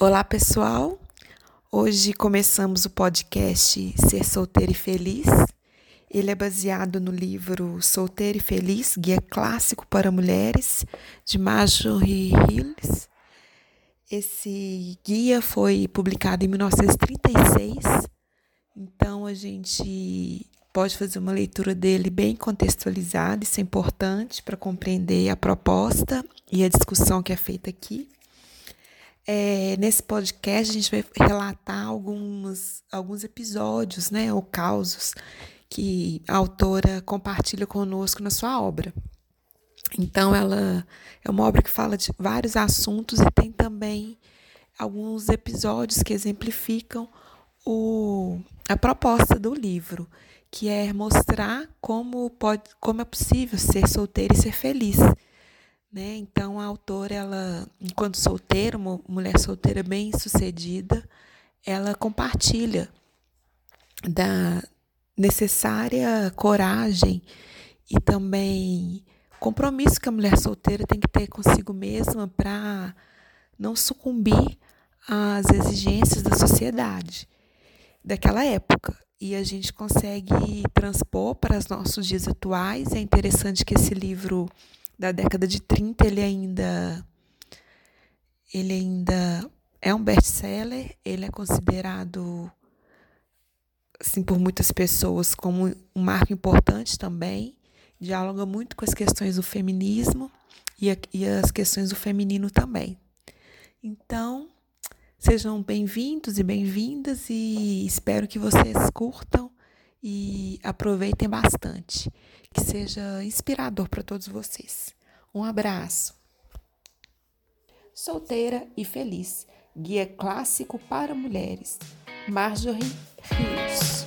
Olá, pessoal. Hoje começamos o podcast Ser Solteira e Feliz. Ele é baseado no livro Solteira e Feliz, Guia Clássico para Mulheres, de Marjorie Hills. Esse guia foi publicado em 1936, então a gente pode fazer uma leitura dele bem contextualizada, isso é importante para compreender a proposta e a discussão que é feita aqui. É, nesse podcast a gente vai relatar alguns, alguns episódios, né, ou causos que a autora compartilha conosco na sua obra. Então, ela é uma obra que fala de vários assuntos e tem também alguns episódios que exemplificam o, a proposta do livro, que é mostrar como, pode, como é possível ser solteira e ser feliz. Né? Então, a autora, ela, enquanto solteira, uma mulher solteira bem sucedida, ela compartilha da necessária coragem e também compromisso que a mulher solteira tem que ter consigo mesma para não sucumbir às exigências da sociedade daquela época. E a gente consegue transpor para os nossos dias atuais. É interessante que esse livro da década de 30, ele ainda ele ainda é um best-seller, ele é considerado assim por muitas pessoas como um marco importante também, dialoga muito com as questões do feminismo e, a, e as questões do feminino também. Então, sejam bem-vindos e bem-vindas e espero que vocês curtam e aproveitem bastante que seja inspirador para todos vocês. Um abraço. Solteira e Feliz Guia Clássico para Mulheres. Marjorie Rios.